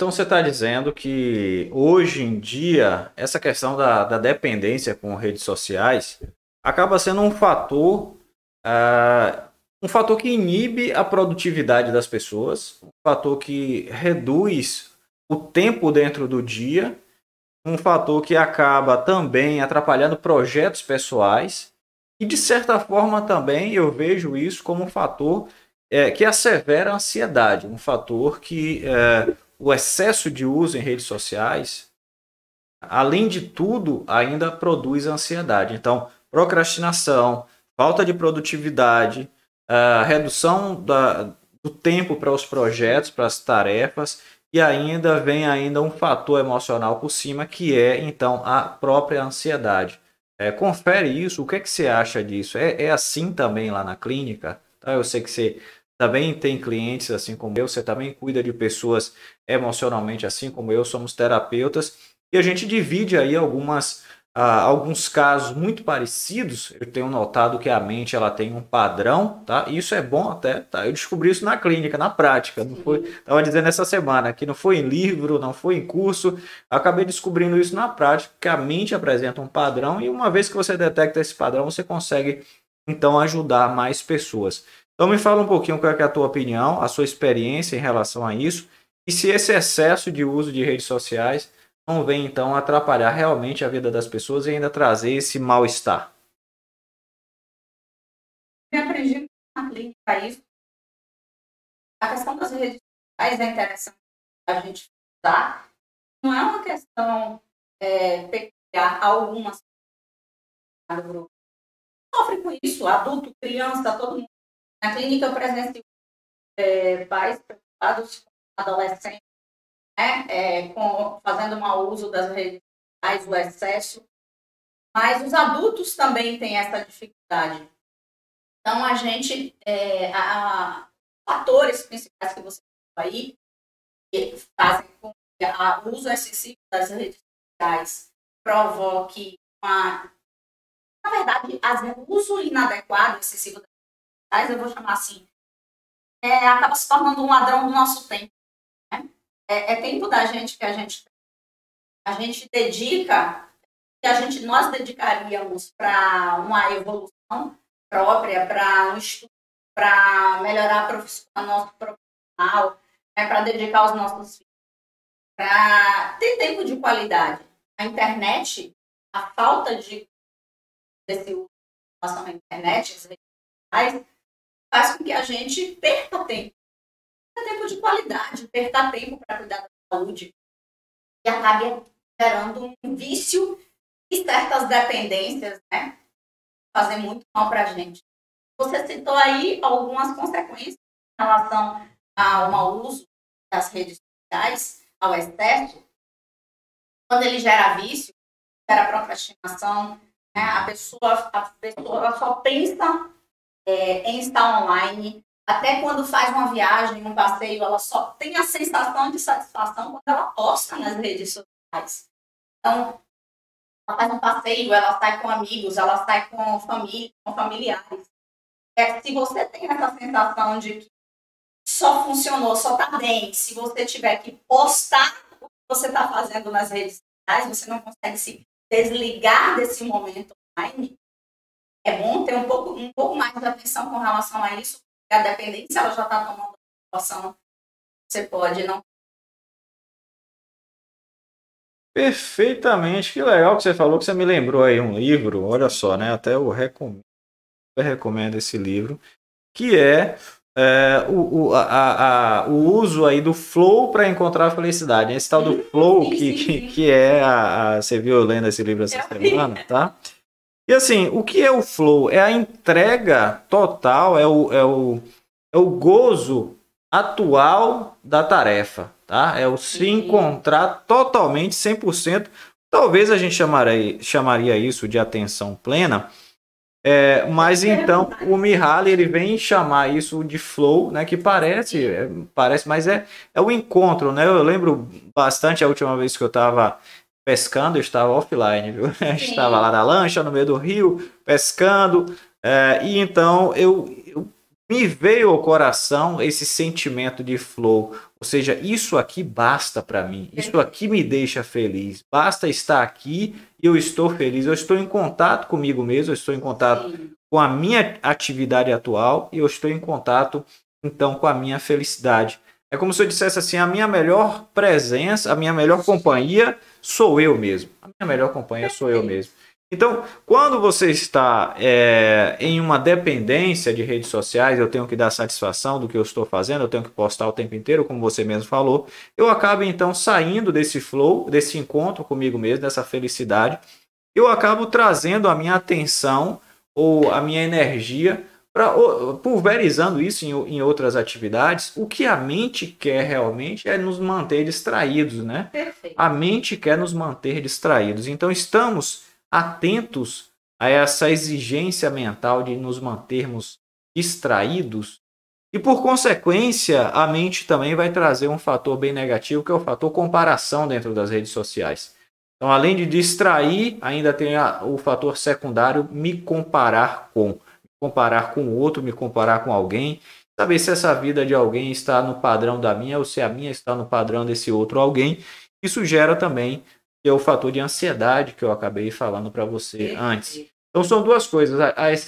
então você está dizendo que hoje em dia essa questão da, da dependência com redes sociais acaba sendo um fator uh, um fator que inibe a produtividade das pessoas, um fator que reduz o tempo dentro do dia, um fator que acaba também atrapalhando projetos pessoais. E de certa forma também eu vejo isso como um fator é, que assevera a ansiedade, um fator que é, o excesso de uso em redes sociais, além de tudo, ainda produz ansiedade. Então, procrastinação, falta de produtividade, a redução da, do tempo para os projetos, para as tarefas, e ainda vem ainda um fator emocional por cima, que é então a própria ansiedade. É, confere isso, o que, é que você acha disso? É, é assim também lá na clínica? Tá? Eu sei que você também tem clientes assim como eu, você também cuida de pessoas emocionalmente assim como eu, somos terapeutas e a gente divide aí algumas ah, alguns casos muito parecidos. Eu tenho notado que a mente ela tem um padrão, tá? E isso é bom até, tá? Eu descobri isso na clínica, na prática, não foi, tava dizendo essa semana que não foi em livro, não foi em curso, acabei descobrindo isso na prática, que a mente apresenta um padrão e uma vez que você detecta esse padrão, você consegue então ajudar mais pessoas. Então me fala um pouquinho qual é, é a tua opinião, a sua experiência em relação a isso e se esse excesso de uso de redes sociais não vem então atrapalhar realmente a vida das pessoas e ainda trazer esse mal-estar. Eu aprendi na clínica isso. A questão das redes sociais é interessante a gente usar. Não é uma questão é, peculiar a algumas grupo. Sofre com isso, adulto, criança, todo mundo na clínica eu presencio é, pais preocupados com adolescentes, né, é, com, fazendo mau uso das redes sociais, o excesso, mas os adultos também têm essa dificuldade. Então, a gente, é, a, fatores principais que você aí, que fazem com que o uso excessivo das redes sociais provoque uma. Na verdade, o uso inadequado, excessivo eu vou chamar assim, é, acaba se tornando um ladrão do nosso tempo. Né? É, é, tempo da gente que a gente a gente dedica, que a gente nós dedicaríamos para uma evolução própria, para um estudo, para melhorar a profissão, nosso profissional, né? para dedicar os nossos filhos, para ter tempo de qualidade. A internet, a falta de desse relação à internet, as redes sociais, faz com que a gente perca tempo. Perca tempo de qualidade, perca tempo para cuidar da saúde. E acabe gerando um vício e certas dependências, né? Fazem muito mal para a gente. Você citou aí algumas consequências em relação ao mau uso das redes sociais, ao excesso. Quando ele gera vício, gera procrastinação, né? a, pessoa, a pessoa só pensa é, em estar online. Até quando faz uma viagem, um passeio, ela só tem a sensação de satisfação quando ela posta nas redes sociais. Então, ela faz um passeio, ela sai com amigos, ela sai com família, com familiares. É, se você tem essa sensação de que só funcionou, só tá bem, se você tiver que postar o que você está fazendo nas redes sociais, você não consegue se desligar desse momento online, é bom ter um pouco, um pouco mais de atenção com relação a isso, porque a dependência ela já está tomando situação. Você pode não. Perfeitamente, que legal que você falou, que você me lembrou aí um livro, olha só, né? Até eu recomendo, eu recomendo esse livro, que é, é o, o, a, a, o uso aí do flow para encontrar a felicidade. Esse tal do flow que, que, que é a, a, Você viu lendo esse livro essa semana, tá? E assim, o que é o flow? É a entrega total, é o, é o, é o gozo atual da tarefa, tá? É o se encontrar totalmente 100%. Talvez a gente chamaria, chamaria isso de atenção plena, é, mas então o Mihaly ele vem chamar isso de flow, né? Que parece, é, parece, mas é, é o encontro, né? Eu lembro bastante a última vez que eu estava pescando, eu estava offline, viu? estava lá na lancha, no meio do rio, pescando. É, e então eu, eu, me veio ao coração esse sentimento de flow, Ou seja, isso aqui basta para mim, isso aqui me deixa feliz. Basta estar aqui e eu estou feliz. Eu estou em contato comigo mesmo, eu estou em contato Sim. com a minha atividade atual e eu estou em contato então com a minha felicidade. É como se eu dissesse assim: a minha melhor presença, a minha melhor companhia sou eu mesmo. A minha melhor companhia sou eu mesmo. Então, quando você está é, em uma dependência de redes sociais, eu tenho que dar satisfação do que eu estou fazendo, eu tenho que postar o tempo inteiro, como você mesmo falou, eu acabo então saindo desse flow, desse encontro comigo mesmo, dessa felicidade, eu acabo trazendo a minha atenção ou a minha energia para pulverizando isso em, em, outras atividades, o que a mente quer realmente é nos manter distraídos, né? Perfeito. A mente quer nos manter distraídos. Então estamos atentos a essa exigência mental de nos mantermos distraídos. E por consequência, a mente também vai trazer um fator bem negativo, que é o fator comparação dentro das redes sociais. Então, além de distrair, ainda tem a, o fator secundário me comparar com. Comparar com o outro, me comparar com alguém. Saber se essa vida de alguém está no padrão da minha ou se a minha está no padrão desse outro alguém. Isso gera também que é o fator de ansiedade que eu acabei falando para você antes. Então são duas coisas: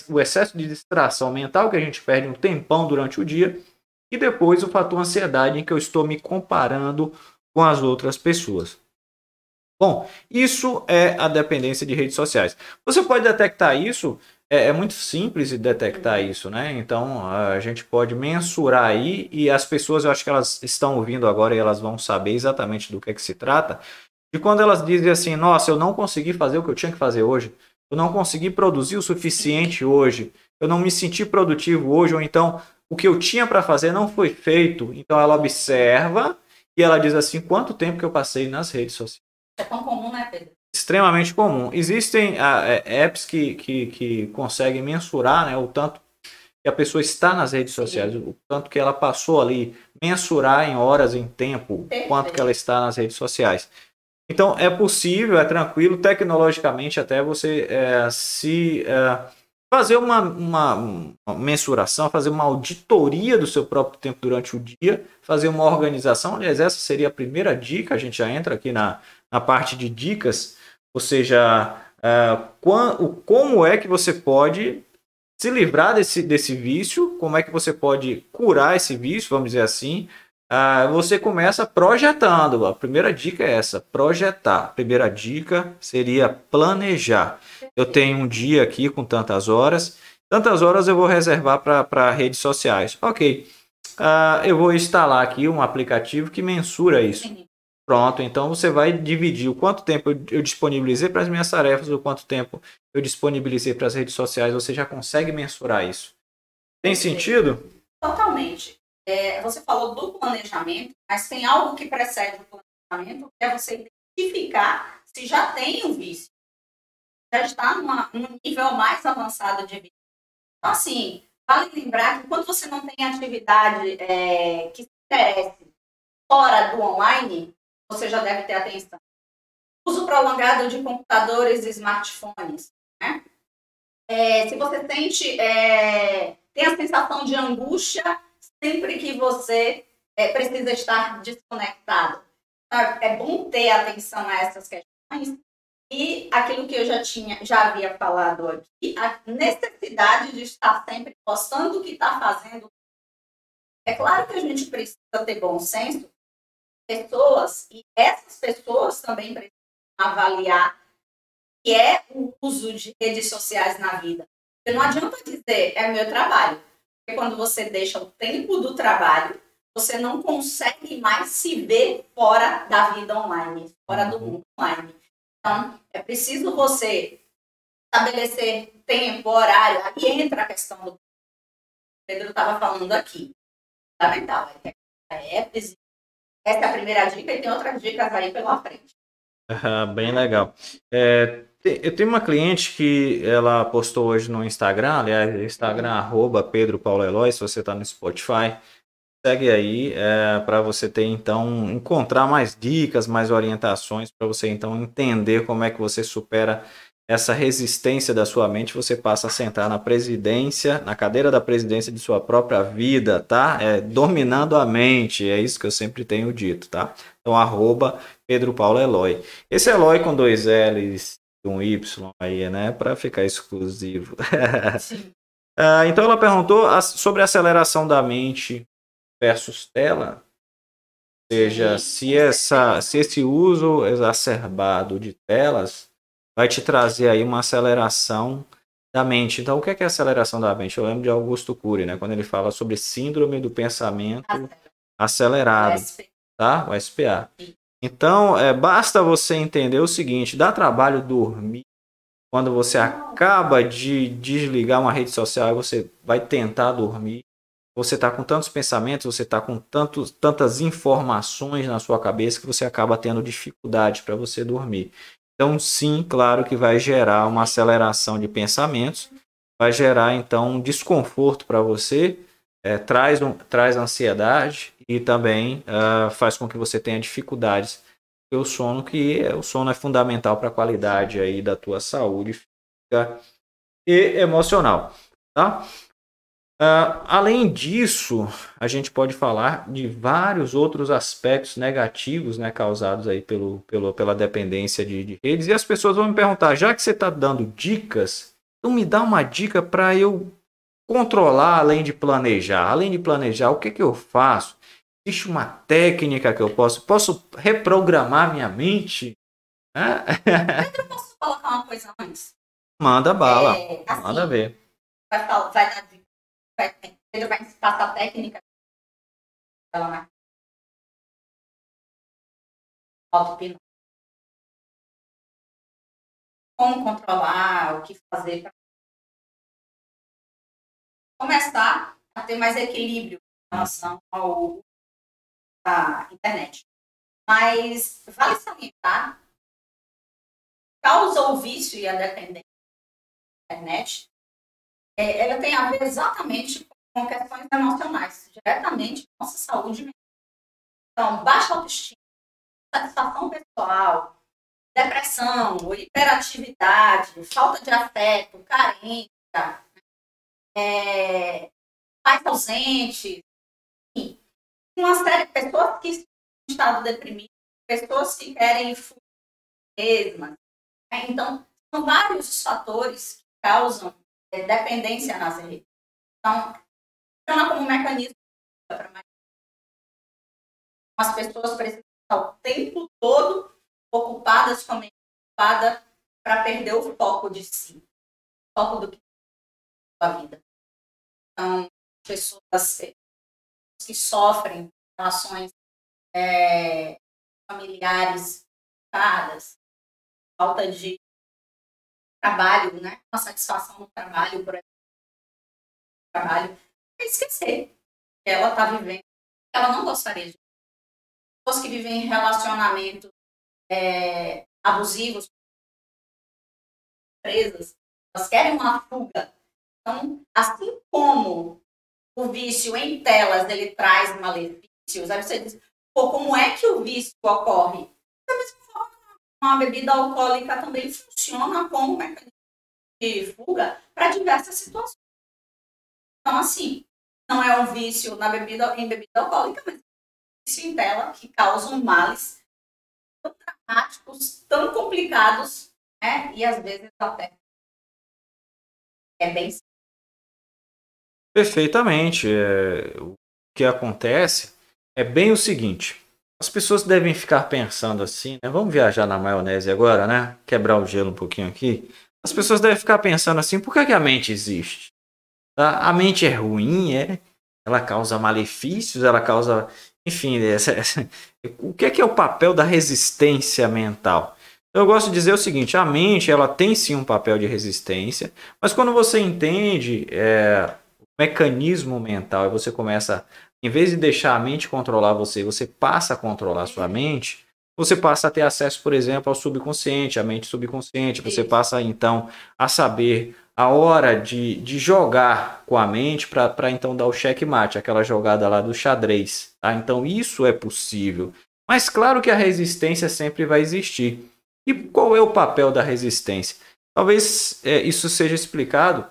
o excesso de distração mental, que a gente perde um tempão durante o dia, e depois o fator ansiedade, em que eu estou me comparando com as outras pessoas. Bom, isso é a dependência de redes sociais. Você pode detectar isso, é, é muito simples de detectar uhum. isso, né? Então a gente pode mensurar aí, e as pessoas, eu acho que elas estão ouvindo agora e elas vão saber exatamente do que, é que se trata. E quando elas dizem assim, nossa, eu não consegui fazer o que eu tinha que fazer hoje, eu não consegui produzir o suficiente hoje, eu não me senti produtivo hoje, ou então o que eu tinha para fazer não foi feito. Então ela observa e ela diz assim, quanto tempo que eu passei nas redes sociais. É tão comum, né, Pedro? Extremamente comum. Existem é, apps que, que, que conseguem mensurar né, o tanto que a pessoa está nas redes sociais, o tanto que ela passou ali, mensurar em horas, em tempo, Perfeito. quanto que ela está nas redes sociais. Então é possível, é tranquilo, tecnologicamente até você é, se é, fazer uma, uma, uma, mensuração, fazer uma auditoria do seu próprio tempo durante o dia, fazer uma organização. Aliás, essa seria a primeira dica. A gente já entra aqui na, na parte de dicas, ou seja, é, como é que você pode se livrar desse, desse vício, como é que você pode curar esse vício, vamos dizer assim, ah, você começa projetando. A primeira dica é essa: projetar. A primeira dica seria planejar. Eu tenho um dia aqui com tantas horas, tantas horas eu vou reservar para redes sociais. Ok. Ah, eu vou instalar aqui um aplicativo que mensura isso. Pronto, então você vai dividir o quanto tempo eu disponibilizei para as minhas tarefas, o quanto tempo eu disponibilizei para as redes sociais, você já consegue mensurar isso. Tem sentido? Totalmente é, você falou do planejamento, mas tem algo que precede o planejamento, que é você identificar se já tem um vício, já está numa, num nível mais avançado de vício. Então, assim, vale lembrar que quando você não tem atividade é, que se interesse fora do online, você já deve ter atenção. Uso prolongado de computadores e smartphones. Né? É, se você sente, é, tem a sensação de angústia sempre que você é, precisa estar desconectado. É bom ter atenção a essas questões e aquilo que eu já tinha, já havia falado aqui, a necessidade de estar sempre postando o que está fazendo. É claro que a gente precisa ter bom senso, pessoas, e essas pessoas também precisam avaliar que é o uso de redes sociais na vida. Porque não adianta dizer, é meu trabalho. Porque quando você deixa o tempo do trabalho, você não consegue mais se ver fora da vida online, fora do mundo online. Então, é preciso você estabelecer tempo, horário. Aí entra a questão do Pedro estava falando aqui. Fundamental. É, é essa é a primeira dica e tem outras dicas aí pela frente. bem legal. É, eu tenho uma cliente que ela postou hoje no Instagram, aliás, Instagram arroba Pedro Paulo Eloy, se você está no Spotify, segue aí é, para você ter então encontrar mais dicas, mais orientações para você então entender como é que você supera essa resistência da sua mente, você passa a sentar na presidência, na cadeira da presidência de sua própria vida, tá? É, dominando a mente, é isso que eu sempre tenho dito, tá? Então, arroba Pedro Paulo Eloy. Esse Eloy com dois L's e um Y aí, né? Para ficar exclusivo. ah, então, ela perguntou sobre a aceleração da mente versus tela. Ou seja, se, essa, se esse uso exacerbado de telas vai te trazer aí uma aceleração da mente. Então, o que é, que é aceleração da mente? Eu lembro de Augusto Cury, né? Quando ele fala sobre síndrome do pensamento acelerado, tá? O SPA. Então, é, basta você entender o seguinte: dá trabalho dormir. Quando você acaba de desligar uma rede social, você vai tentar dormir. Você está com tantos pensamentos, você está com tantos, tantas informações na sua cabeça que você acaba tendo dificuldade para você dormir. Então, sim, claro que vai gerar uma aceleração de pensamentos, vai gerar então um desconforto para você, é, traz, um, traz ansiedade e também uh, faz com que você tenha dificuldades. O sono, que é, o sono é fundamental para a qualidade aí da tua saúde física e emocional, tá? Uh, além disso, a gente pode falar de vários outros aspectos negativos né, causados aí pelo, pelo, pela dependência de, de redes. E as pessoas vão me perguntar, já que você está dando dicas, então me dá uma dica para eu controlar além de planejar. Além de planejar, o que, que eu faço? Existe uma técnica que eu posso? Posso reprogramar minha mente? eu posso colocar uma coisa antes? Manda bala. É, assim, Manda ver. Vai, vai dar ele vai passar a técnica dela na auto Como controlar, o que fazer para começar a ter mais equilíbrio em relação ao à internet. Mas vale salientar causa o vício e a dependência da internet é, ela tem a ver exatamente com questões emocionais, diretamente com nossa saúde mental. Então, baixa autoestima, satisfação pessoal, depressão, hiperatividade, falta de afeto, carência, é, pais ausentes, enfim, uma série de pessoas que estão em estado deprimido, pessoas que querem fugir mesmas. Né? Então, são vários os fatores que causam dependência nas redes. Então, funciona como um mecanismo para. As pessoas precisam estar o tempo todo ocupadas com a mente ocupada para perder o foco de si, o foco do que é a vida. Então, pessoas que sofrem relações é, familiares falta de trabalho, né? Uma satisfação no trabalho, por exemplo. Trabalho, é esquecer que ela está vivendo, ela não gostaria de. Pessoas que vivem em relacionamentos é, abusivos, presas, elas querem uma fuga. Então, assim como o vício em telas ele traz malefícios, aí você diz, pô, como é que o vício ocorre? Da mesma uma bebida alcoólica também funciona como mecanismo de fuga para diversas situações. Então, assim, não é um vício na bebida, em bebida alcoólica, mas é um vício em tela que causam males tão dramáticos, tão complicados, né? E às vezes até é bem Perfeitamente. É, o que acontece é bem o seguinte: as pessoas devem ficar pensando assim, né? Vamos viajar na maionese agora, né? Quebrar o gelo um pouquinho aqui. As pessoas devem ficar pensando assim, por que, que a mente existe? Tá? A mente é ruim, é? Ela causa malefícios, ela causa... Enfim, essa, essa... o que é, que é o papel da resistência mental? Eu gosto de dizer o seguinte, a mente ela tem sim um papel de resistência, mas quando você entende é, o mecanismo mental e você começa em vez de deixar a mente controlar você, você passa a controlar a sua mente, você passa a ter acesso, por exemplo, ao subconsciente, à mente subconsciente. Você passa, então, a saber a hora de, de jogar com a mente para então dar o checkmate, aquela jogada lá do xadrez. Tá? Então, isso é possível. Mas claro que a resistência sempre vai existir. E qual é o papel da resistência? Talvez é, isso seja explicado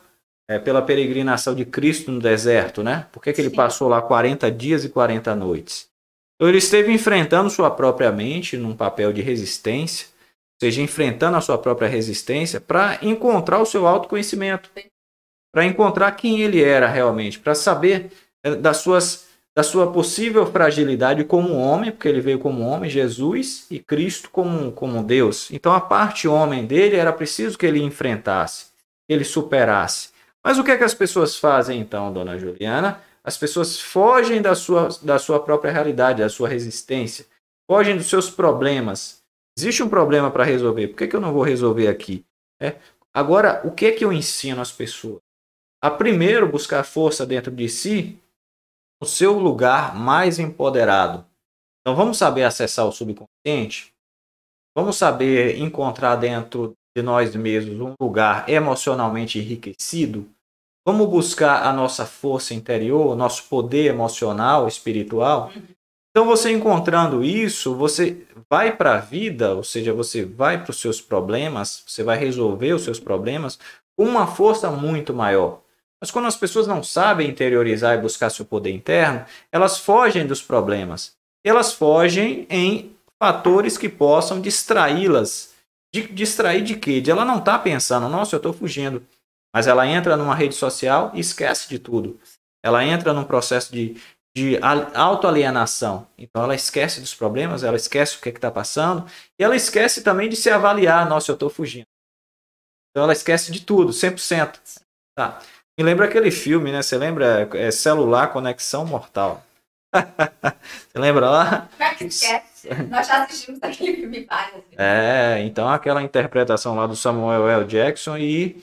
é, pela peregrinação de Cristo no deserto, né? Por que, que ele passou lá 40 dias e 40 noites? Então ele esteve enfrentando sua própria mente num papel de resistência, ou seja, enfrentando a sua própria resistência para encontrar o seu autoconhecimento, para encontrar quem ele era realmente, para saber é, das suas da sua possível fragilidade como homem, porque ele veio como homem, Jesus, e Cristo como, como Deus. Então a parte homem dele era preciso que ele enfrentasse, que ele superasse. Mas o que é que as pessoas fazem então, dona Juliana? As pessoas fogem da sua, da sua própria realidade, da sua resistência, fogem dos seus problemas. Existe um problema para resolver, por que, que eu não vou resolver aqui? É. Agora, o que é que eu ensino às pessoas? A primeiro buscar força dentro de si, no seu lugar mais empoderado. Então vamos saber acessar o subconsciente, vamos saber encontrar dentro de nós mesmos um lugar emocionalmente enriquecido, vamos buscar a nossa força interior, nosso poder emocional, espiritual. Então você encontrando isso, você vai para a vida, ou seja, você vai para os seus problemas, você vai resolver os seus problemas com uma força muito maior. Mas quando as pessoas não sabem interiorizar e buscar seu poder interno, elas fogem dos problemas. Elas fogem em fatores que possam distraí-las. De, distrair de quê? De ela não estar tá pensando, nossa, eu estou fugindo. Mas ela entra numa rede social e esquece de tudo. Ela entra num processo de, de autoalienação. Então ela esquece dos problemas, ela esquece o que está passando, e ela esquece também de se avaliar, nossa, eu estou fugindo. Então ela esquece de tudo, 100%. Tá. Me lembra aquele filme, né? Você lembra? É Celular Conexão Mortal. Você lembra lá? Nós já assistimos aquele filme várias vezes. É, então aquela interpretação lá do Samuel L. Jackson e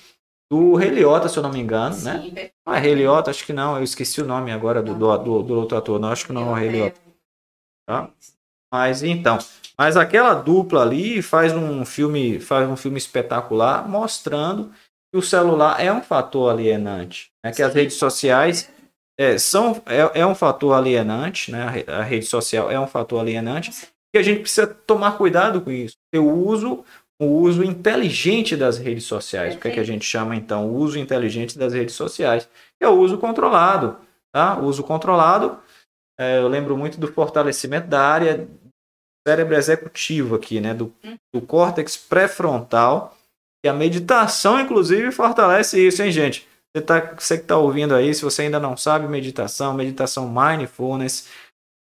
do Rei Liotta, se eu não me engano, né? Sim, perfeito. Não é Rei Liotta, acho que não. Eu esqueci o nome agora do, do, do, do outro ator. Não, acho que não é Liotta. Tá? Mas então, mas aquela dupla ali faz um filme, faz um filme espetacular mostrando que o celular é um fator alienante, né? que as Sim. redes sociais é, são é, é um fator alienante, né? A re- A rede social é um fator alienante e a gente precisa tomar cuidado com isso. O uso o uso inteligente das redes sociais. O que, é que a gente chama então? O uso inteligente das redes sociais. É o uso controlado. Tá? O uso controlado, é, eu lembro muito do fortalecimento da área cérebro executivo aqui, né? do, do córtex pré-frontal. E a meditação, inclusive, fortalece isso, hein, gente? Você, tá, você que está ouvindo aí, se você ainda não sabe meditação, meditação mindfulness,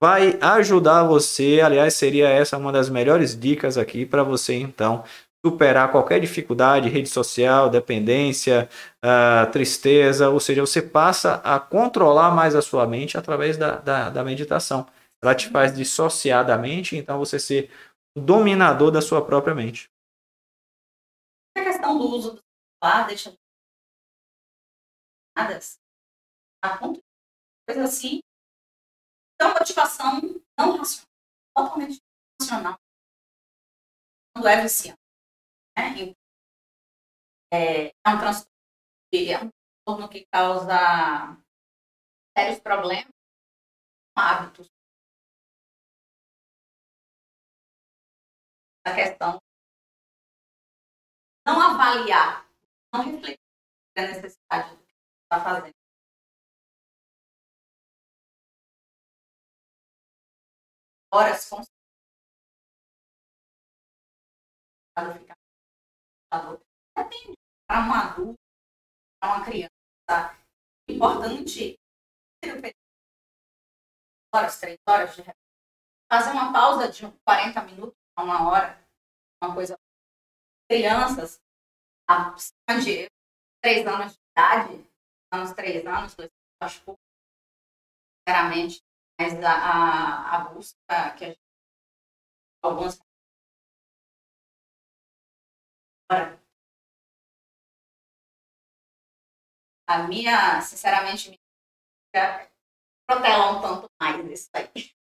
vai ajudar você. Aliás, seria essa uma das melhores dicas aqui para você, então, superar qualquer dificuldade, rede social, dependência, ah, tristeza, ou seja, você passa a controlar mais a sua mente através da, da, da meditação. Ela te faz dissociar da mente, então você ser o dominador da sua própria mente. A questão do uso do celular deixa nada a ponto de coisa assim. Então, motivação não racional, totalmente racional, quando é viciante. Né? É, é um transtorno, que- causa sérios problemas, hábitos. A questão não avaliar, não refletir a necessidade fazendo. Horas com ficar depende para um adulto, para uma criança, é importante horas, três horas de fazer uma pausa de 40 minutos a uma hora, uma coisa. Crianças acima de três anos de idade, anos, três anos, dois, acho pouco, sinceramente, mas a, a, a busca que a gente, Agora, a minha, sinceramente, me protela um tanto mais isso aí.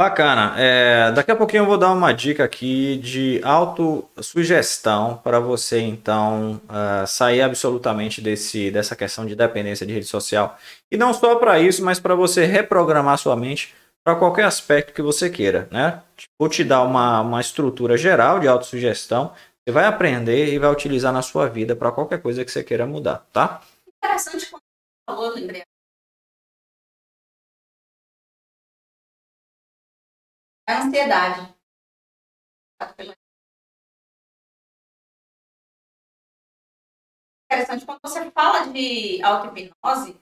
Bacana. É, daqui a pouquinho eu vou dar uma dica aqui de autossugestão para você, então, ah, sair absolutamente desse, dessa questão de dependência de rede social. E não só para isso, mas para você reprogramar sua mente para qualquer aspecto que você queira, né? Vou te dar uma, uma estrutura geral de autossugestão, Você vai aprender e vai utilizar na sua vida para qualquer coisa que você queira mudar, tá? Interessante quando você falou, lembrei. A ansiedade. Interessante quando você fala de auto-hipnose, o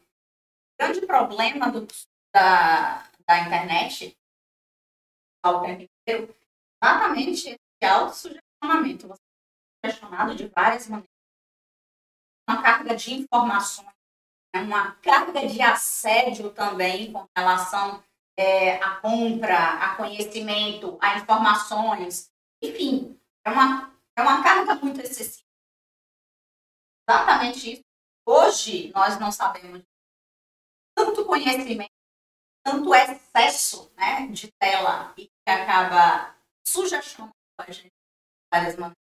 grande problema do, da, da internet ao tempo inteiro, exatamente esse autossugestionamento. Você é sugestionado de várias maneiras. Uma carga de informações, né? uma carga de assédio também com relação é, à compra, a conhecimento, a informações. Enfim, é uma, é uma carga muito excessiva. Exatamente isso. Hoje, nós não sabemos tanto conhecimento tanto excesso né, de tela e que acaba sugestando a gente várias maneiras.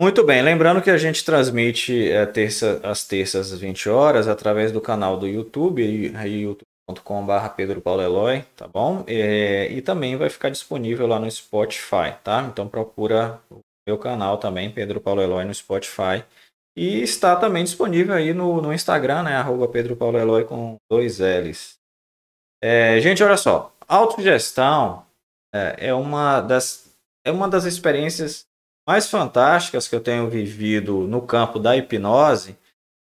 Muito bem, lembrando que a gente transmite é, terça, às terças às 20 horas através do canal do YouTube, youtube.com.br Pedro Paulo Eloy, tá bom? É, e também vai ficar disponível lá no Spotify, tá? Então procura o meu canal também, Pedro Paulo Eloy, no Spotify e está também disponível aí no, no Instagram, né? Arroba Pedro Paulo Eloy com dois L's. É, gente, olha só. Autogestão é, é, uma das, é uma das experiências mais fantásticas que eu tenho vivido no campo da hipnose,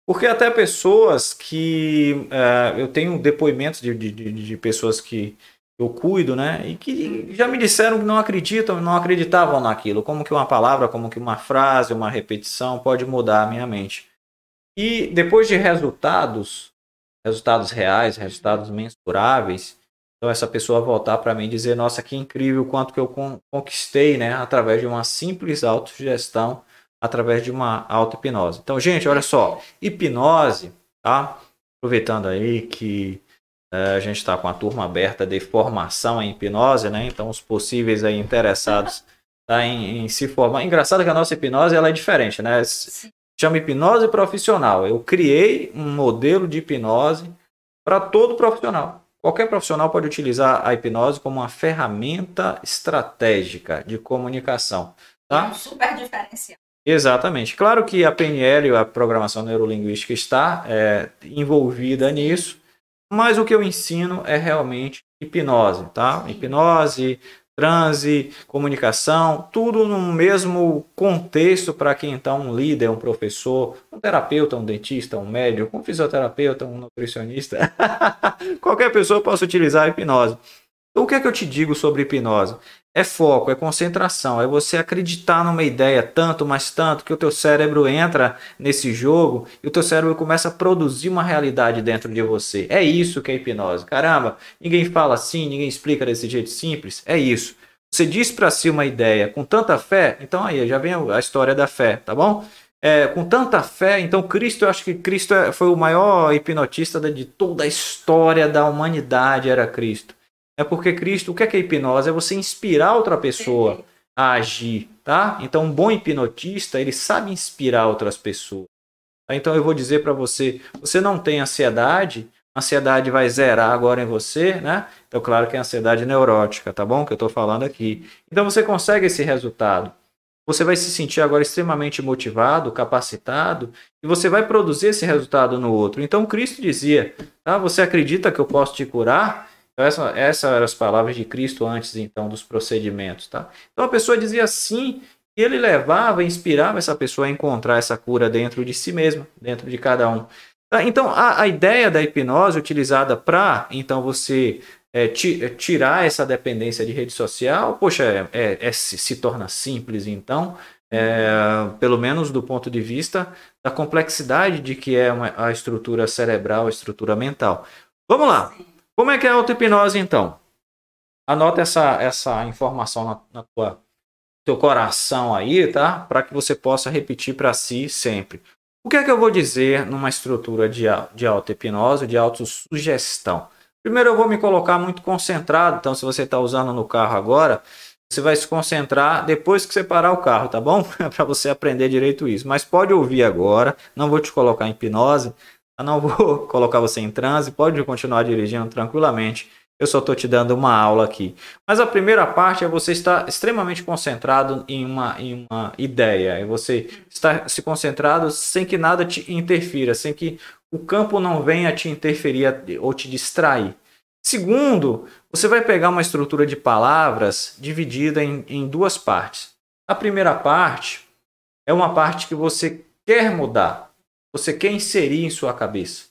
porque até pessoas que. É, eu tenho depoimentos de, de, de pessoas que eu cuido, né? E que já me disseram que não acreditam, não acreditavam naquilo, como que uma palavra, como que uma frase, uma repetição pode mudar a minha mente. E depois de resultados, resultados reais, resultados mensuráveis, então essa pessoa voltar para mim e dizer, nossa, que incrível quanto que eu conquistei, né, através de uma simples autogestão, através de uma auto-hipnose. Então, gente, olha só, hipnose, tá? Aproveitando aí que é, a gente está com a turma aberta de formação em hipnose, né? Então, os possíveis aí interessados tá, em, em, se formar. Engraçado que a nossa hipnose ela é diferente, né? Chama hipnose profissional. Eu criei um modelo de hipnose para todo profissional. Qualquer profissional pode utilizar a hipnose como uma ferramenta estratégica de comunicação. Tá? É um super diferencial. Exatamente. Claro que a PNL, a programação neurolinguística, está é, envolvida nisso, mas o que eu ensino é realmente hipnose, tá? Hipnose, transe, comunicação, tudo no mesmo contexto para que então um líder, um professor, um terapeuta, um dentista, um médico, um fisioterapeuta, um nutricionista, qualquer pessoa possa utilizar a hipnose. O que é que eu te digo sobre hipnose? É foco, é concentração, é você acreditar numa ideia tanto, mas tanto, que o teu cérebro entra nesse jogo e o teu cérebro começa a produzir uma realidade dentro de você. É isso que é hipnose. Caramba, ninguém fala assim, ninguém explica desse jeito simples. É isso. Você diz para si uma ideia com tanta fé, então aí já vem a história da fé, tá bom? É, com tanta fé, então Cristo, eu acho que Cristo é, foi o maior hipnotista de toda a história da humanidade, era Cristo. É porque Cristo, o que é, que é hipnose? É você inspirar outra pessoa a agir, tá? Então, um bom hipnotista, ele sabe inspirar outras pessoas. Tá? Então, eu vou dizer para você, você não tem ansiedade, a ansiedade vai zerar agora em você, né? Então, claro que é ansiedade neurótica, tá bom? Que eu estou falando aqui. Então, você consegue esse resultado. Você vai se sentir agora extremamente motivado, capacitado, e você vai produzir esse resultado no outro. Então, Cristo dizia, tá? Você acredita que eu posso te curar? Então, essa, essas eram as palavras de Cristo antes, então, dos procedimentos, tá? Então, a pessoa dizia sim, e ele levava, inspirava essa pessoa a encontrar essa cura dentro de si mesma, dentro de cada um. Tá? Então, a, a ideia da hipnose utilizada para, então, você é, tirar essa dependência de rede social, poxa, é, é, é se, se, torna simples, então, é, pelo menos do ponto de vista da complexidade de que é uma, a estrutura cerebral, a estrutura mental. Vamos lá. Como é que é a auto-hipnose, então? Anota essa, essa informação na, na tua teu coração aí, tá? Para que você possa repetir para si sempre. O que é que eu vou dizer numa estrutura de, de auto-hipnose, de autossugestão? Primeiro eu vou me colocar muito concentrado, então se você está usando no carro agora, você vai se concentrar depois que você parar o carro, tá bom? para você aprender direito isso. Mas pode ouvir agora, não vou te colocar em hipnose, eu não vou colocar você em transe, pode continuar dirigindo tranquilamente. Eu só estou te dando uma aula aqui. Mas a primeira parte é você estar extremamente concentrado em uma, em uma ideia. É você estar se concentrado sem que nada te interfira, sem que o campo não venha te interferir ou te distrair. Segundo, você vai pegar uma estrutura de palavras dividida em, em duas partes. A primeira parte é uma parte que você quer mudar, você quer inserir em sua cabeça.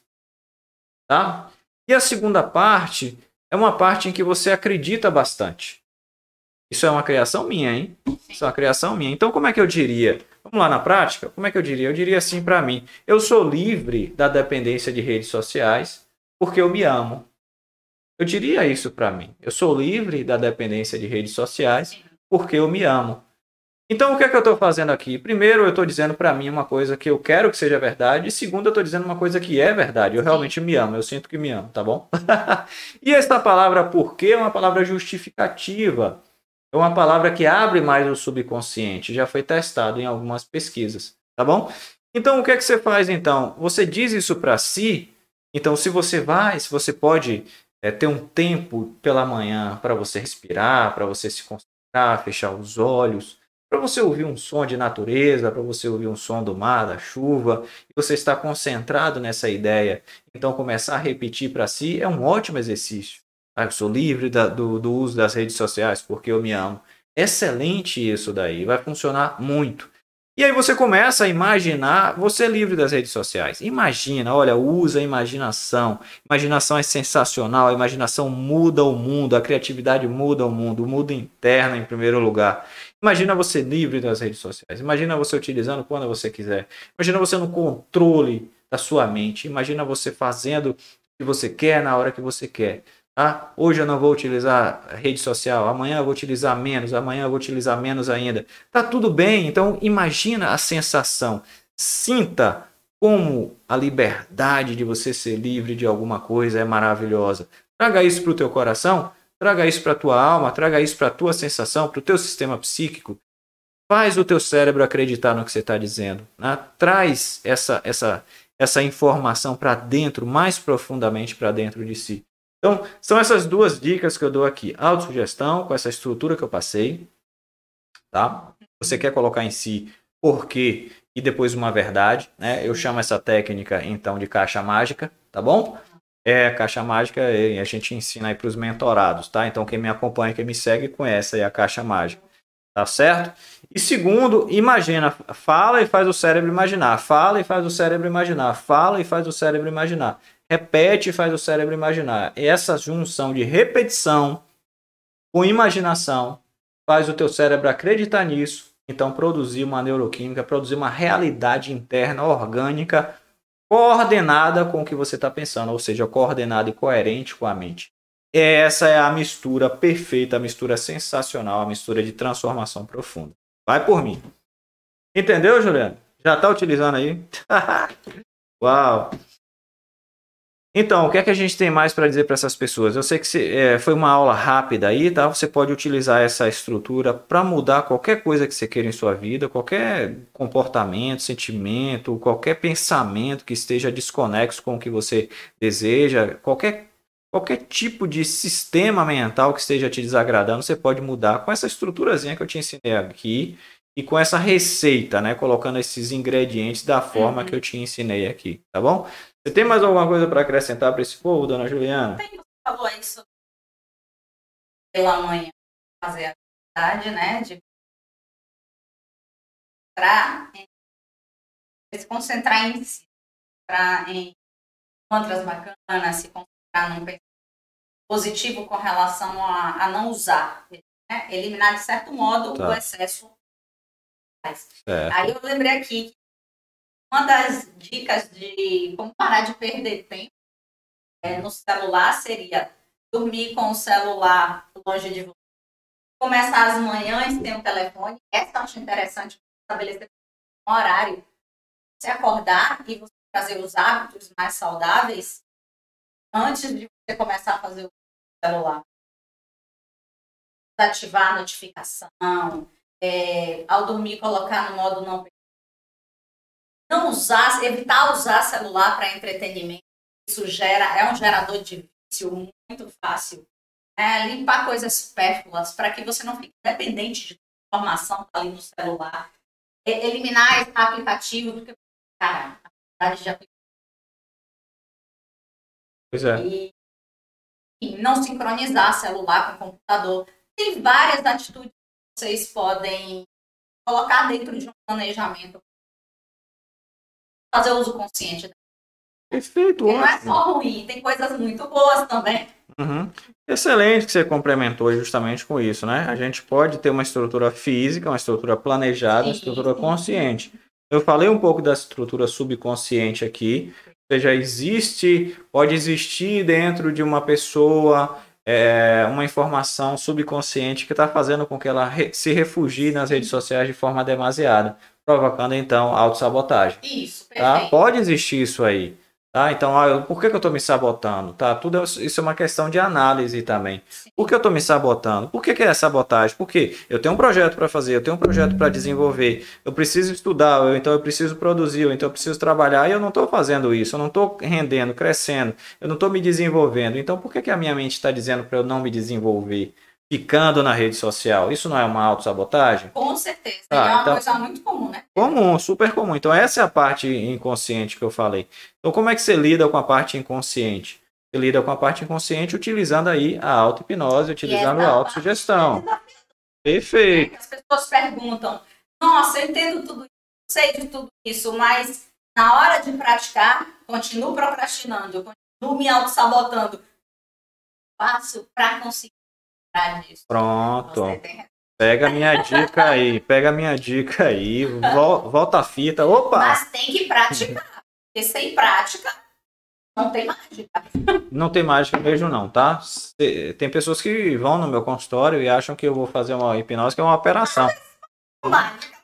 Tá? E a segunda parte é uma parte em que você acredita bastante. Isso é uma criação minha, hein? Isso é uma criação minha. Então, como é que eu diria? Vamos lá na prática? Como é que eu diria? Eu diria assim para mim: eu sou livre da dependência de redes sociais porque eu me amo. Eu diria isso para mim. Eu sou livre da dependência de redes sociais porque eu me amo. Então, o que é que eu estou fazendo aqui? Primeiro, eu estou dizendo para mim uma coisa que eu quero que seja verdade. E segundo, eu estou dizendo uma coisa que é verdade. Eu realmente me amo. Eu sinto que me amo, tá bom? e esta palavra porque é uma palavra justificativa. É uma palavra que abre mais o subconsciente. Já foi testado em algumas pesquisas, tá bom? Então, o que é que você faz então? Você diz isso para si. Então, se você vai, se você pode é, ter um tempo pela manhã para você respirar, para você se concentrar, fechar os olhos para você ouvir um som de natureza, para você ouvir um som do mar, da chuva, você está concentrado nessa ideia, então começar a repetir para si é um ótimo exercício. Ah, eu sou livre da, do, do uso das redes sociais porque eu me amo. Excelente isso daí, vai funcionar muito. E aí você começa a imaginar você livre das redes sociais. Imagina, olha, usa a imaginação. Imaginação é sensacional, a imaginação muda o mundo, a criatividade muda o mundo, o mundo interno em primeiro lugar. Imagina você livre das redes sociais. Imagina você utilizando quando você quiser. Imagina você no controle da sua mente. Imagina você fazendo o que você quer na hora que você quer. Ah, hoje eu não vou utilizar rede social, amanhã eu vou utilizar menos, amanhã eu vou utilizar menos ainda. Tá tudo bem, então imagina a sensação. Sinta como a liberdade de você ser livre de alguma coisa é maravilhosa. Traga isso para o teu coração, traga isso para a tua alma, traga isso para a tua sensação, para o teu sistema psíquico. Faz o teu cérebro acreditar no que você está dizendo. Né? Traz essa, essa, essa informação para dentro, mais profundamente para dentro de si. Então, são essas duas dicas que eu dou aqui. Autossugestão, com essa estrutura que eu passei. Tá? Você quer colocar em si porquê e depois uma verdade. Né? Eu chamo essa técnica, então, de caixa mágica. Tá bom? É, caixa mágica a gente ensina aí para os mentorados, tá? Então, quem me acompanha, quem me segue, conhece aí a caixa mágica. Tá certo? E segundo, imagina, fala e faz o cérebro imaginar, fala e faz o cérebro imaginar, fala e faz o cérebro imaginar repete e faz o cérebro imaginar. E essa junção de repetição com imaginação faz o teu cérebro acreditar nisso, então produzir uma neuroquímica, produzir uma realidade interna orgânica coordenada com o que você está pensando, ou seja, coordenada e coerente com a mente. Essa é a mistura perfeita, a mistura sensacional, a mistura de transformação profunda. Vai por mim. Entendeu, Juliano? Já está utilizando aí? Uau! Então, o que é que a gente tem mais para dizer para essas pessoas? Eu sei que se, é, foi uma aula rápida aí, tá? Você pode utilizar essa estrutura para mudar qualquer coisa que você queira em sua vida, qualquer comportamento, sentimento, qualquer pensamento que esteja desconexo com o que você deseja, qualquer qualquer tipo de sistema mental que esteja te desagradando, você pode mudar com essa estruturazinha que eu te ensinei aqui e com essa receita, né, colocando esses ingredientes da forma uhum. que eu te ensinei aqui, tá bom? Você tem mais alguma coisa para acrescentar para esse povo, dona Juliana? Tem, você falou aí sobre pela manhã fazer a atividade, né? De para se concentrar em si, para em mantras bacanas, se concentrar num pensamento positivo com relação a, a não usar, né? eliminar de certo modo tá. o excesso. Certo. Aí eu lembrei aqui que uma das dicas de como parar de perder tempo é, no celular seria dormir com o celular longe de você. Começar as manhãs sem o telefone. Essa eu acho interessante estabelecer um horário. Você acordar e você fazer os hábitos mais saudáveis antes de você começar a fazer o celular. Ativar a notificação, é, ao dormir colocar no modo não não usar, evitar usar celular para entretenimento. Isso gera, é um gerador de vício muito fácil. é, limpar coisas supérfluas para que você não fique dependente de informação que tá ali no celular, eliminar aplicativo, porque, cara, a quantidade de aplicativos. Pois é. E, e não sincronizar celular com computador. Tem várias atitudes que vocês podem colocar dentro de um planejamento. Fazer uso consciente. Perfeito, não é só ruim, tem coisas muito boas também. Uhum. Excelente que você complementou justamente com isso, né? A gente pode ter uma estrutura física, uma estrutura planejada, uma estrutura consciente. Eu falei um pouco da estrutura subconsciente aqui, ou seja, existe, pode existir dentro de uma pessoa é, uma informação subconsciente que está fazendo com que ela re se refugie nas redes sociais de forma demasiada, provocando então autossabotagem. Isso, tá? perfeito. Pode existir isso aí. Tá? Então, ah, por que, que eu estou me sabotando? Tá? Tudo é- isso é uma questão de análise também. Por que eu estou me sabotando? Por que, que é sabotagem? Porque eu tenho um projeto para fazer, eu tenho um projeto para desenvolver, eu preciso estudar, eu, então eu preciso produzir, eu, então eu preciso trabalhar e eu não estou fazendo isso, eu não estou rendendo, crescendo, eu não estou me desenvolvendo. Então, por que, que a minha mente está dizendo para eu não me desenvolver? Ficando na rede social. Isso não é uma autossabotagem? Com certeza. Ah, é uma então- coisa muito comum, né? Comum, super comum. Então, essa é a parte inconsciente que eu falei. Então, como é que você lida com a parte inconsciente? Você lida com a parte inconsciente utilizando aí a auto-hipnose, utilizando a autossugestão. parte Perfeito. As pessoas perguntam: Nossa, eu entendo tudo isso, sei de tudo isso, mas na hora de praticar, continuo procrastinando, continuo me auto-sabotando. Faço para conseguir disso. Pronto. Pega a minha dica aí. Pega a minha dica aí. Vol- Volta a fita. Opa! Mas tem que praticar. Porque sem prática, não tem mágica. Não tem mágica mesmo não, tá? Tem pessoas que vão no meu consultório e acham que eu vou fazer uma hipnose que é uma operação. Mágica.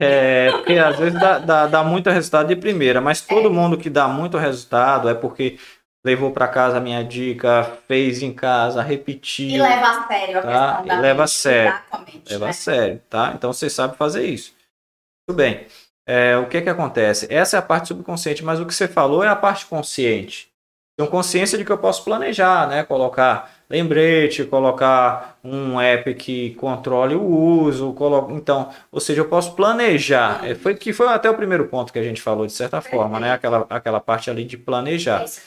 É, porque às vezes dá, dá, dá muito resultado de primeira, mas todo mundo que dá muito resultado é porque levou para casa a minha dica, fez em casa, E repetiu, leva a sério a Tá, questão e da leva a sério. leva né? a sério, tá? Então você sabe fazer isso. Tudo bem. É, o que que acontece? Essa é a parte subconsciente, mas o que você falou é a parte consciente. Tenho consciência de que eu posso planejar, né? Colocar lembrete, colocar um app que controle o uso, colo... então, ou seja, eu posso planejar. É, foi que foi até o primeiro ponto que a gente falou de certa forma, né? Aquela, aquela parte ali de planejar. Esse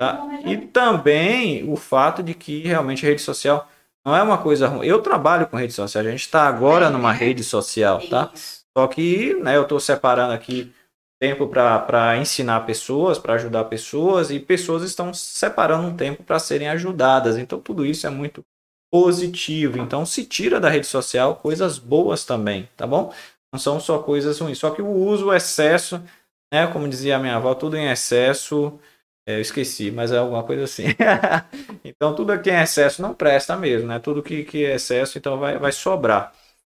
Tá? E também o fato de que realmente a rede social não é uma coisa ruim. Eu trabalho com rede social, a gente está agora numa rede social, tá? Só que né, eu estou separando aqui tempo para ensinar pessoas, para ajudar pessoas, e pessoas estão separando um tempo para serem ajudadas. Então tudo isso é muito positivo. Então se tira da rede social coisas boas também, tá bom? Não são só coisas ruins. Só que o uso, o excesso, né? Como dizia a minha avó, tudo em excesso. É, eu esqueci, mas é alguma coisa assim. então tudo aqui em excesso não presta mesmo, né? Tudo que, que é excesso, então vai, vai sobrar.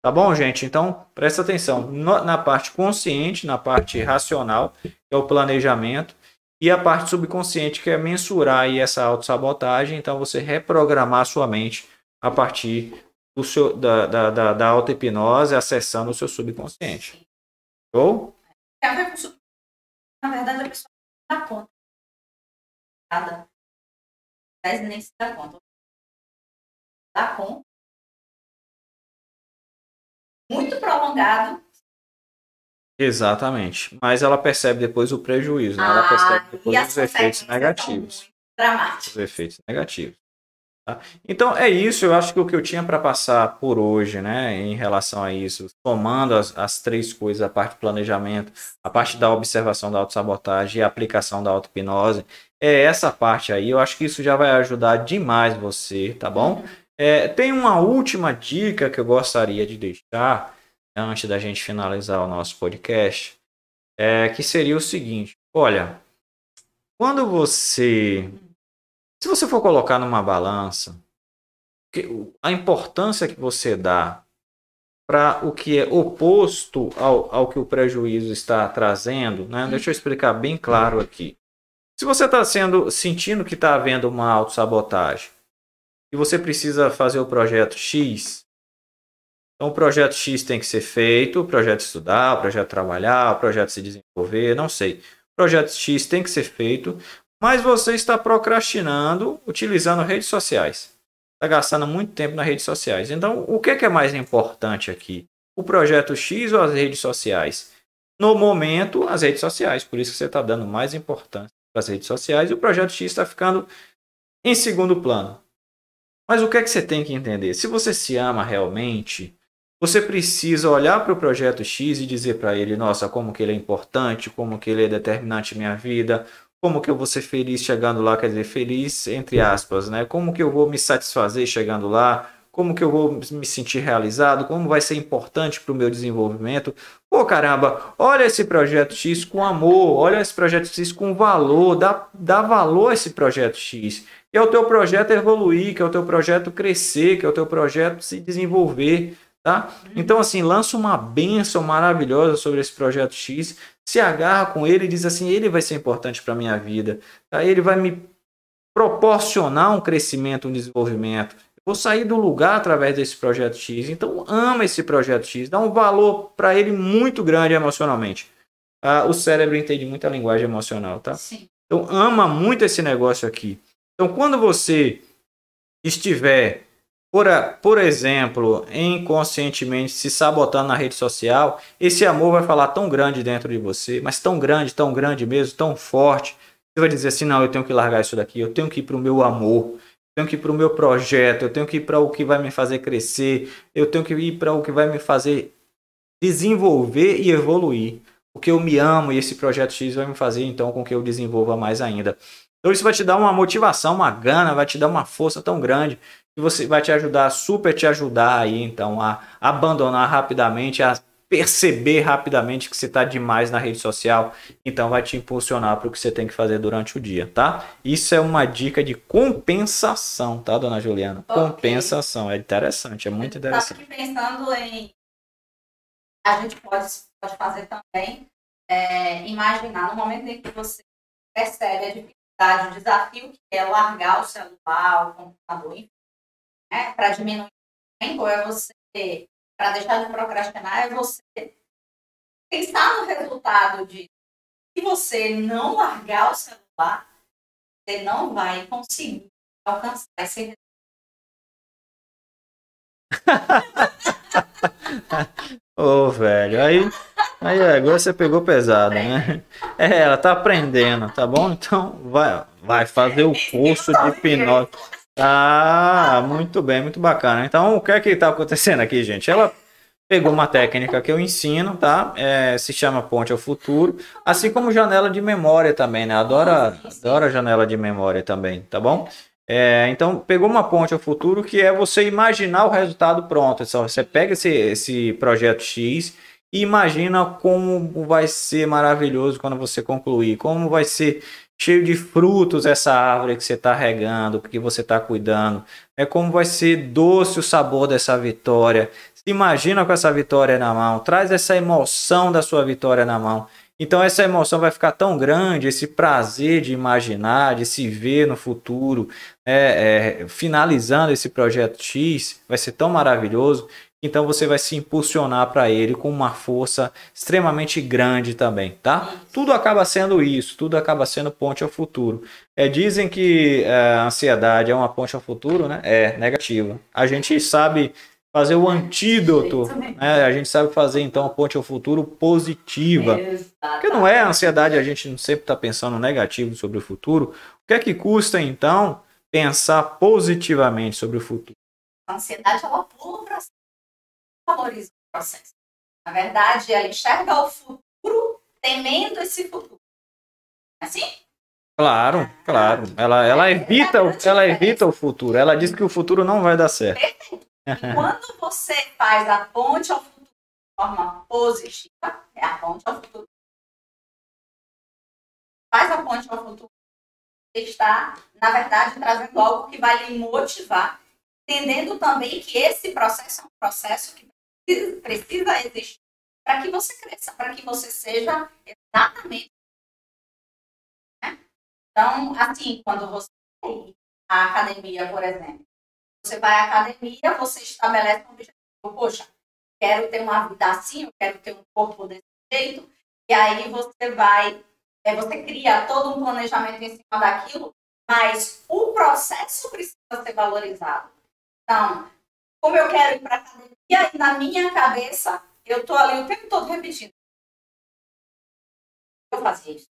Tá bom, gente? Então, presta atenção no- na parte consciente, na parte racional, que é o planejamento, e a parte subconsciente, que é mensurar aí essa autossabotagem. Então, você reprogramar a sua mente a partir do seu, da, da, da, da auto-hipnose, acessando o seu subconsciente. Show? Isso. Na verdade, a pessoa dá conta. Nada. Mas nem se dá conta. Dá conta. Muito prolongado. Exatamente. Mas ela percebe depois o prejuízo, né? ela Ah, percebe depois os efeitos são negativos. Dramáticos. os efeitos negativos. tá? Então é isso, eu acho que o que eu tinha para passar por hoje, né, em relação a isso, somando as, as três coisas, a parte do planejamento, a parte da observação da autossabotagem e a aplicação da auto-hipnose, é essa parte aí, eu acho que isso já vai ajudar demais você, tá bom? É, tem uma última dica que eu gostaria de deixar, antes da gente finalizar o nosso podcast, é, que seria o seguinte, olha, quando você se você for colocar numa balança a importância que você dá para o que é oposto ao, ao que o prejuízo está trazendo, né? Deixa eu explicar bem claro aqui. Se você está sendo sentindo que está havendo uma autossabotagem e você precisa fazer o projeto X, então o projeto X tem que ser feito, o projeto estudar, o projeto trabalhar, o projeto se desenvolver, não sei. O projeto X tem que ser feito, mas você está procrastinando utilizando redes sociais. está gastando muito tempo nas redes sociais. Então, o que é, que é mais importante aqui? O projeto X ou as redes sociais? No momento, as redes sociais. Por isso que você está dando mais importância para as redes sociais e o projeto X está ficando em segundo plano. Mas o que é que você tem que entender? Se você se ama realmente, você precisa olhar para o projeto X e dizer para ele, nossa, como que ele é importante, como que ele é determinante em minha vida, como que eu vou ser feliz chegando lá, quer dizer, feliz entre aspas, né? Como que eu vou me satisfazer chegando lá, como que eu vou me sentir realizado, como vai ser importante para o meu desenvolvimento. Pô, caramba, olha esse projeto X com amor, olha esse projeto X com valor, dá, dá valor a esse projeto X. Que é o teu projeto evoluir, que é o teu projeto crescer, que é o teu projeto se desenvolver, tá? Então, assim, lança uma benção maravilhosa sobre esse projeto X, se agarra com ele e diz assim, ele vai ser importante para minha vida, tá? Ele vai me proporcionar um crescimento, um desenvolvimento Vou sair do lugar através desse projeto X. Então, ama esse projeto X. Dá um valor para ele muito grande emocionalmente. Ah, o cérebro entende muita linguagem emocional, tá? Sim. Então, ama muito esse negócio aqui. Então, quando você estiver, por, por exemplo, inconscientemente se sabotando na rede social, esse amor vai falar tão grande dentro de você, mas tão grande, tão grande mesmo, tão forte. Você vai dizer assim: não, eu tenho que largar isso daqui, eu tenho que ir para o meu amor tenho que ir para o meu projeto, eu tenho que ir para o que vai me fazer crescer, eu tenho que ir para o que vai me fazer desenvolver e evoluir. O que eu me amo e esse projeto X vai me fazer então com que eu desenvolva mais ainda. Então isso vai te dar uma motivação, uma gana, vai te dar uma força tão grande que você vai te ajudar, super te ajudar aí então a abandonar rapidamente a perceber rapidamente que você está demais na rede social, então vai te impulsionar para o que você tem que fazer durante o dia, tá? Isso é uma dica de compensação, tá, dona Juliana? Okay. Compensação, é interessante, é muito interessante. Aqui pensando em. A gente pode, pode fazer também, é, imaginar no momento em que você percebe a dificuldade, o desafio que é largar o celular, o computador, enfim, né, para diminuir o tempo, é você para deixar de procrastinar é você pensar no resultado de se você não largar o celular, você não vai conseguir alcançar esse Ô, oh, velho, aí, aí agora você pegou pesado, né? É, ela tá aprendendo, tá bom? Então vai, vai fazer o curso de hipnose. Ah, muito bem, muito bacana. Então, o que é que está acontecendo aqui, gente? Ela pegou uma técnica que eu ensino, tá? É, se chama Ponte ao Futuro, assim como janela de memória também, né? Adora, adora janela de memória também, tá bom? É, então, pegou uma ponte ao futuro que é você imaginar o resultado pronto. Então, você pega esse, esse projeto X e imagina como vai ser maravilhoso quando você concluir, como vai ser cheio de frutos essa árvore que você está regando, que você está cuidando. É como vai ser doce o sabor dessa vitória. Se imagina com essa vitória na mão, traz essa emoção da sua vitória na mão. Então essa emoção vai ficar tão grande, esse prazer de imaginar, de se ver no futuro, é, é, finalizando esse projeto X, vai ser tão maravilhoso então você vai se impulsionar para ele com uma força extremamente grande também, tá? Tudo acaba sendo isso, tudo acaba sendo ponte ao futuro. É, dizem que é, a ansiedade é uma ponte ao futuro, né? É negativa. A gente sabe fazer o antídoto, né? A gente sabe fazer então a ponte ao futuro positiva. Porque não é a ansiedade, a gente sempre está pensando negativo sobre o futuro. O que é que custa então pensar positivamente sobre o futuro? A ansiedade ela pula para valoriza o processo. Na verdade, ela enxerga o futuro temendo esse futuro. Assim? Claro, claro. Ela, ela, evita, ela evita o futuro. Ela diz que o futuro não vai dar certo. Perfeito. E quando você faz a ponte ao futuro de forma positiva, é a ponte ao futuro. Faz a ponte ao futuro. Você está, na verdade, trazendo algo que vai lhe motivar, entendendo também que esse processo é um processo que precisa existir para que você cresça, para que você seja exatamente. Né? Então, assim, quando você tem a academia, por exemplo, você vai à academia, você estabelece um objetivo. Poxa, quero ter uma vida assim, eu quero ter um corpo desse jeito, e aí você vai, é, você cria todo um planejamento em cima daquilo, mas o processo precisa ser valorizado. Então, como eu quero ir para academia, e na minha cabeça, eu tô ali o tempo todo repetindo. Eu fazia isso.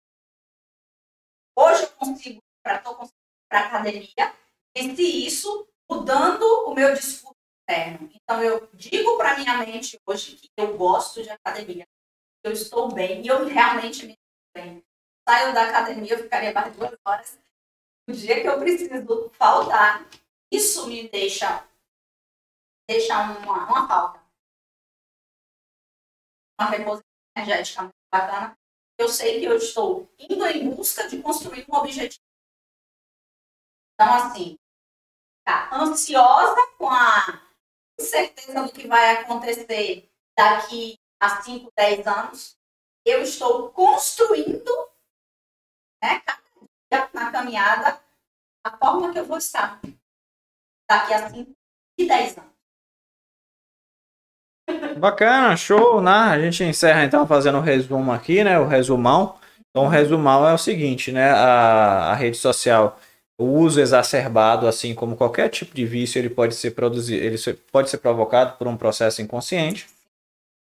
Hoje eu consigo, conseguindo para academia, e isso mudando o meu discurso interno. Então, eu digo para minha mente hoje que eu gosto de academia, eu estou bem e eu realmente me sinto bem. Saio da academia, eu ficaria mais duas horas. O dia que eu preciso faltar, isso me deixa, deixa uma, uma falta. Uma reposição energética muito bacana. Eu sei que eu estou indo em busca de construir um objetivo. Então, assim, tá ansiosa com a certeza do que vai acontecer daqui a 5, 10 anos. Eu estou construindo, né, na caminhada, a forma que eu vou estar daqui a 5 e 10 anos. Bacana, show, né? A gente encerra então fazendo o um resumo aqui, né? O resumão. Então, o resumão é o seguinte, né? A, a rede social o uso exacerbado, assim como qualquer tipo de vício, ele pode ser produzido, ele pode ser provocado por um processo inconsciente.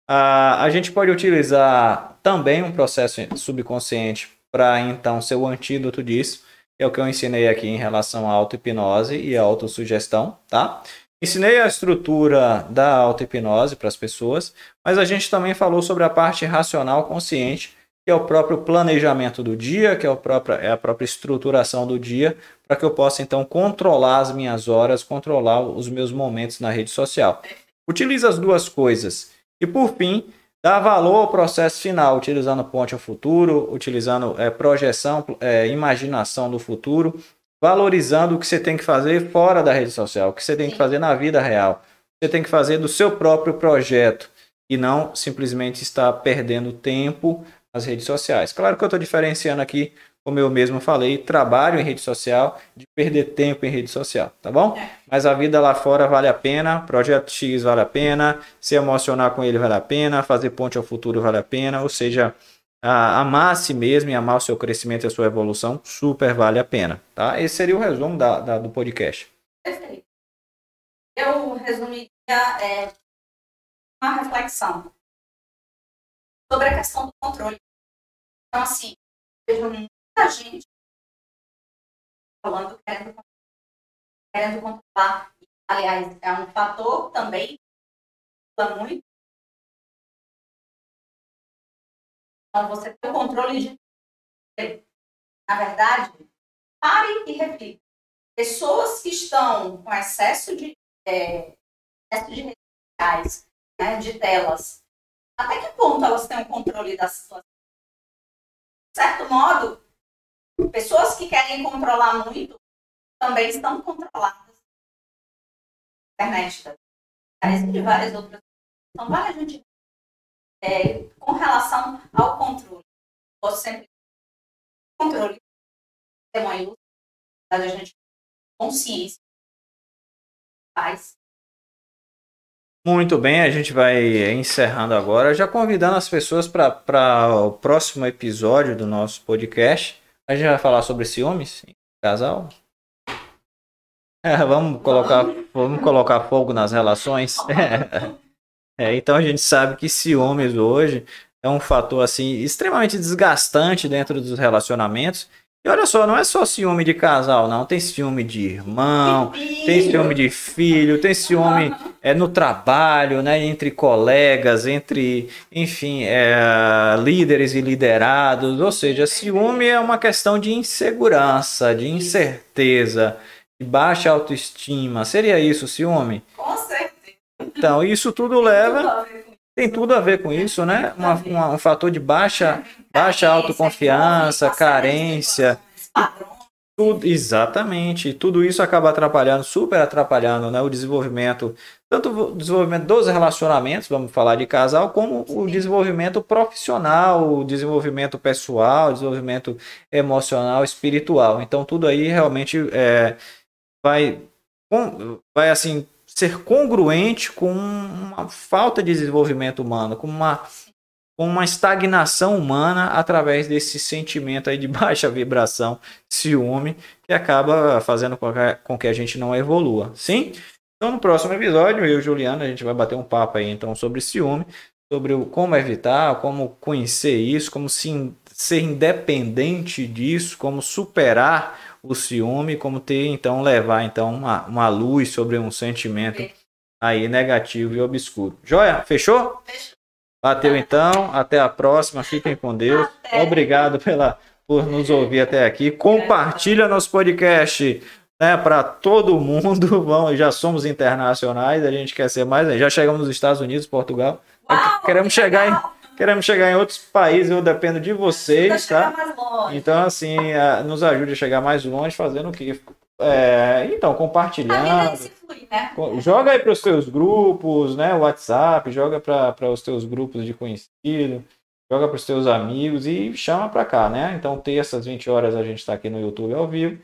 Ah, a gente pode utilizar também um processo subconsciente para então ser o antídoto disso. É o que eu ensinei aqui em relação à auto-hipnose e à autossugestão, tá? Ensinei a estrutura da auto-hipnose para as pessoas, mas a gente também falou sobre a parte racional consciente, que é o próprio planejamento do dia, que é, o próprio, é a própria estruturação do dia, para que eu possa então controlar as minhas horas, controlar os meus momentos na rede social. Utilize as duas coisas. E por fim, dá valor ao processo final, utilizando ponte ao futuro, utilizando é, projeção, é, imaginação do futuro, valorizando o que você tem que fazer fora da rede social, o que você tem que fazer na vida real. Você tem que fazer do seu próprio projeto e não simplesmente estar perdendo tempo nas redes sociais. Claro que eu estou diferenciando aqui como eu mesmo falei, trabalho em rede social, de perder tempo em rede social, tá bom? É. Mas a vida lá fora vale a pena, projeto X vale a pena, se emocionar com ele vale a pena, fazer ponte ao futuro vale a pena, ou seja, amar-se mesmo e amar o seu crescimento e a sua evolução super vale a pena, tá? Esse seria o resumo da, da do podcast. Perfeito. Eu resumiria é, uma reflexão sobre a questão do controle. Então, assim, vejo muita gente falando querendo, querendo controlar. Aliás, é um fator também que muito. Você tem o controle de. Na verdade, pare e reflita. Pessoas que estão com excesso de, é, excesso de redes sociais, né, de telas, até que ponto elas têm o controle da situação? De certo modo, Pessoas que querem controlar muito também estão controladas. Internet parece de várias outras. Então, vale a gente. É, com relação ao controle, você sempre. Controle é uma ilusão, a gente consciência faz. Muito bem, a gente vai encerrando agora, já convidando as pessoas para o próximo episódio do nosso podcast. A gente vai falar sobre ciúmes casal? É, vamos colocar, vamos colocar fogo nas relações. É, então a gente sabe que ciúmes hoje é um fator assim extremamente desgastante dentro dos relacionamentos e olha só, não é só ciúme de casal, não. Tem ciúme de irmão, tem ciúme de filho, tem ciúme é, no trabalho, né? Entre colegas, entre, enfim, é, líderes e liderados. Ou seja, ciúme é uma questão de insegurança, de incerteza, de baixa autoestima. Seria isso, ciúme? Com certeza. Então, isso tudo leva. Tem tudo a ver com isso, né? Uma, uma, um fator de baixa baixa autoconfiança, carência. Tudo, exatamente. Tudo isso acaba atrapalhando, super atrapalhando né, o desenvolvimento, tanto o desenvolvimento dos relacionamentos, vamos falar de casal, como o desenvolvimento profissional, o desenvolvimento pessoal, o desenvolvimento emocional, espiritual. Então, tudo aí realmente é, vai, vai assim ser congruente com uma falta de desenvolvimento humano, com uma com uma estagnação humana através desse sentimento aí de baixa vibração, ciúme, que acaba fazendo com que a gente não evolua. Sim? Então, no próximo episódio, eu e o Juliano, a gente vai bater um papo aí, então, sobre ciúme, sobre o, como evitar, como conhecer isso, como se, ser independente disso, como superar o ciúme, como ter, então, levar, então, uma, uma luz sobre um sentimento aí negativo e obscuro. Joia? Fechou? Fechou. Bateu então, até a próxima, fiquem com Deus. Até. Obrigado pela, por nos ouvir até aqui. Compartilha nosso podcast né, para todo mundo. Vamos, já somos internacionais, a gente quer ser mais. Já chegamos nos Estados Unidos, Portugal. Uau, queremos que chegar em. Queremos chegar em outros países, eu dependo de vocês, tá? Então, assim, nos ajude a chegar mais longe, fazendo o quê? É, então, compartilhando. flui, né? Joga aí para os teus grupos, né? WhatsApp, joga para os teus grupos de conhecido, joga para os teus amigos e chama para cá, né? Então, terças, 20 horas, a gente está aqui no YouTube ao vivo.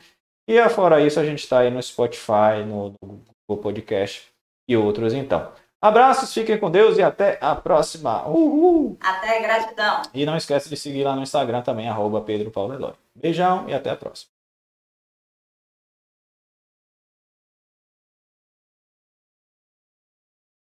E fora isso, a gente está aí no Spotify, no, no Google Podcast e outros, então. Abraços, fiquem com Deus e até a próxima. Uhul! Até gratidão. E não esquece de seguir lá no Instagram também, arroba Pedro Paulo Eloy. Beijão e até a próxima.